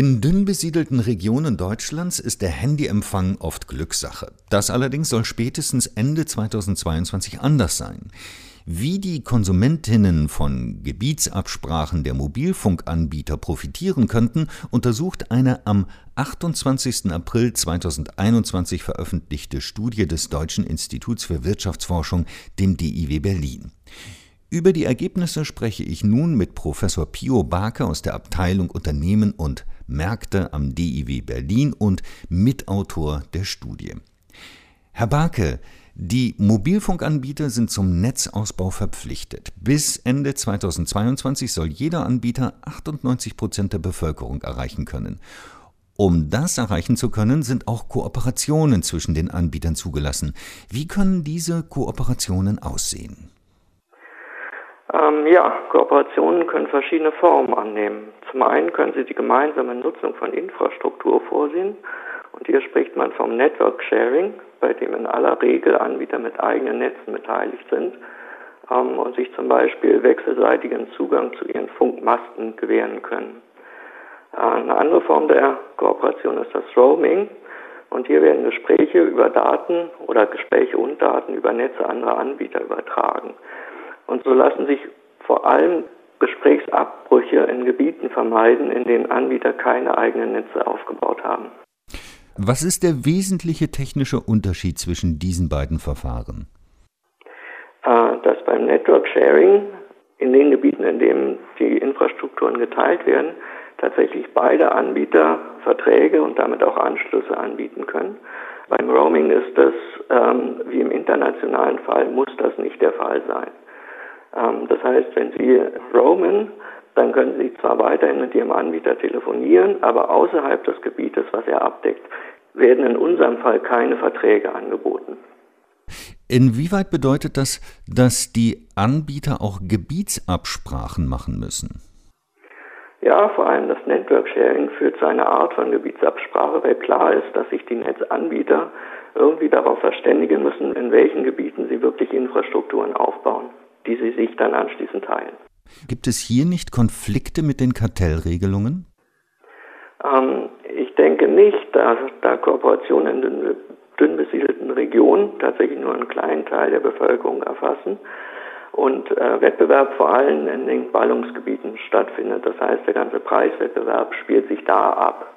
In dünn besiedelten Regionen Deutschlands ist der Handyempfang oft Glückssache. Das allerdings soll spätestens Ende 2022 anders sein. Wie die Konsumentinnen von Gebietsabsprachen der Mobilfunkanbieter profitieren könnten, untersucht eine am 28. April 2021 veröffentlichte Studie des Deutschen Instituts für Wirtschaftsforschung, dem DIW Berlin. Über die Ergebnisse spreche ich nun mit Professor Pio Barke aus der Abteilung Unternehmen und Märkte am DIW Berlin und Mitautor der Studie. Herr Barke, die Mobilfunkanbieter sind zum Netzausbau verpflichtet. Bis Ende 2022 soll jeder Anbieter 98 Prozent der Bevölkerung erreichen können. Um das erreichen zu können, sind auch Kooperationen zwischen den Anbietern zugelassen. Wie können diese Kooperationen aussehen? Ähm, ja, Kooperationen können verschiedene Formen annehmen. Zum einen können sie die gemeinsame Nutzung von Infrastruktur vorsehen. Und hier spricht man vom Network Sharing, bei dem in aller Regel Anbieter mit eigenen Netzen beteiligt sind ähm, und sich zum Beispiel wechselseitigen Zugang zu ihren Funkmasten gewähren können. Äh, eine andere Form der Kooperation ist das Roaming. Und hier werden Gespräche über Daten oder Gespräche und Daten über Netze anderer Anbieter übertragen. Und so lassen sich vor allem Gesprächsabbrüche in Gebieten vermeiden, in denen Anbieter keine eigenen Netze aufgebaut haben. Was ist der wesentliche technische Unterschied zwischen diesen beiden Verfahren? Äh, dass beim Network Sharing in den Gebieten, in denen die Infrastrukturen geteilt werden, tatsächlich beide Anbieter Verträge und damit auch Anschlüsse anbieten können. Beim Roaming ist das, ähm, wie im internationalen Fall, muss das nicht der Fall sein. Ähm, das heißt, wenn Sie roamen, dann können Sie zwar weiterhin mit Ihrem Anbieter telefonieren, aber außerhalb des Gebietes, was er abdeckt, werden in unserem Fall keine Verträge angeboten. Inwieweit bedeutet das, dass die Anbieter auch Gebietsabsprachen machen müssen? Ja, vor allem das Network Sharing führt zu einer Art von Gebietsabsprache, weil klar ist, dass sich die Netzanbieter irgendwie darauf verständigen müssen, in welchen Gebieten sie wirklich Infrastrukturen aufbauen die sie sich dann anschließend teilen. Gibt es hier nicht Konflikte mit den Kartellregelungen? Ähm, ich denke nicht, da, da Kooperationen in den dünn besiedelten Regionen tatsächlich nur einen kleinen Teil der Bevölkerung erfassen und äh, Wettbewerb vor allem in den Ballungsgebieten stattfindet. Das heißt, der ganze Preiswettbewerb spielt sich da ab.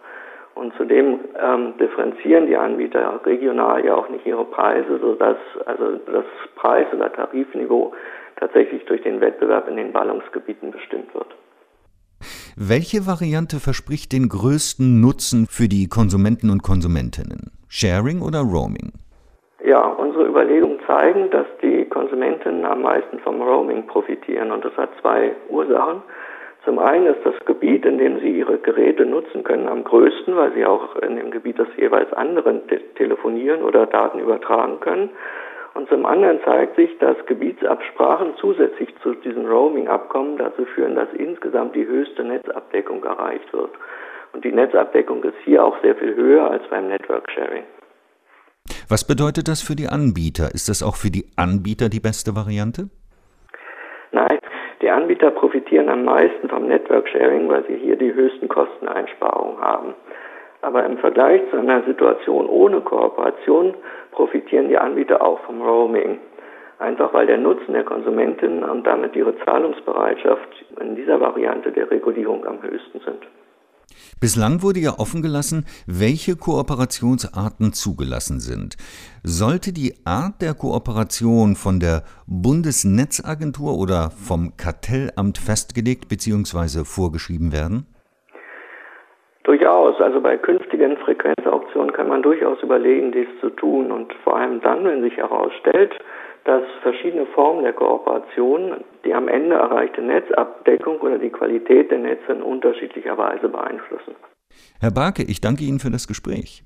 Und zudem ähm, differenzieren die Anbieter regional ja auch nicht ihre Preise, sodass also das Preis- oder Tarifniveau tatsächlich durch den Wettbewerb in den Ballungsgebieten bestimmt wird. Welche Variante verspricht den größten Nutzen für die Konsumenten und Konsumentinnen? Sharing oder Roaming? Ja, unsere Überlegungen zeigen, dass die Konsumentinnen am meisten vom Roaming profitieren und das hat zwei Ursachen. Zum einen ist das Gebiet, in dem Sie Ihre Geräte nutzen können, am größten, weil Sie auch in dem Gebiet des jeweils anderen te telefonieren oder Daten übertragen können. Und zum anderen zeigt sich, dass Gebietsabsprachen zusätzlich zu diesem Roaming-Abkommen dazu führen, dass insgesamt die höchste Netzabdeckung erreicht wird. Und die Netzabdeckung ist hier auch sehr viel höher als beim Network Sharing. Was bedeutet das für die Anbieter? Ist das auch für die Anbieter die beste Variante? Die Anbieter profitieren am meisten vom Network Sharing, weil sie hier die höchsten Kosteneinsparungen haben. Aber im Vergleich zu einer Situation ohne Kooperation profitieren die Anbieter auch vom Roaming. Einfach weil der Nutzen der Konsumentinnen und damit ihre Zahlungsbereitschaft in dieser Variante der Regulierung am höchsten sind. Bislang wurde ja offen gelassen, welche Kooperationsarten zugelassen sind. Sollte die Art der Kooperation von der Bundesnetzagentur oder vom Kartellamt festgelegt bzw. vorgeschrieben werden? Durchaus. Also bei künftigen Frequenzauktionen kann man durchaus überlegen, dies zu tun. Und vor allem dann, wenn sich herausstellt, dass verschiedene Formen der Kooperation die am Ende erreichte Netzabdeckung oder die Qualität der Netze in unterschiedlicher Weise beeinflussen. Herr Barke, ich danke Ihnen für das Gespräch.